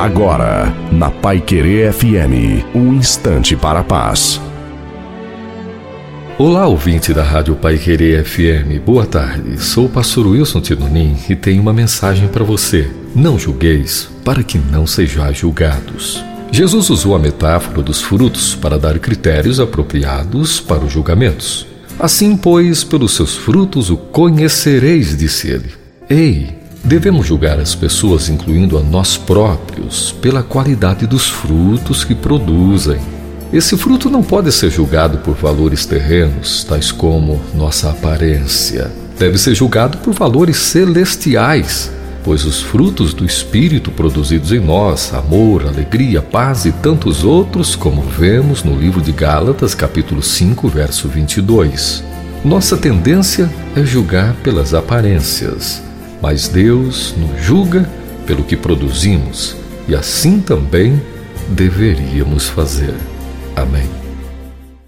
Agora, na Pai Querer FM, um instante para a paz. Olá, ouvinte da Rádio Pai Querer FM. Boa tarde. Sou o pastor Wilson Tinonim e tenho uma mensagem para você. Não julgueis, para que não sejais julgados. Jesus usou a metáfora dos frutos para dar critérios apropriados para os julgamentos. Assim, pois, pelos seus frutos o conhecereis, disse ele. Ei, Devemos julgar as pessoas, incluindo a nós próprios, pela qualidade dos frutos que produzem. Esse fruto não pode ser julgado por valores terrenos, tais como nossa aparência. Deve ser julgado por valores celestiais, pois os frutos do Espírito produzidos em nós, amor, alegria, paz e tantos outros, como vemos no livro de Gálatas, capítulo 5, verso 22. Nossa tendência é julgar pelas aparências mas Deus nos julga pelo que produzimos e assim também deveríamos fazer. Amém.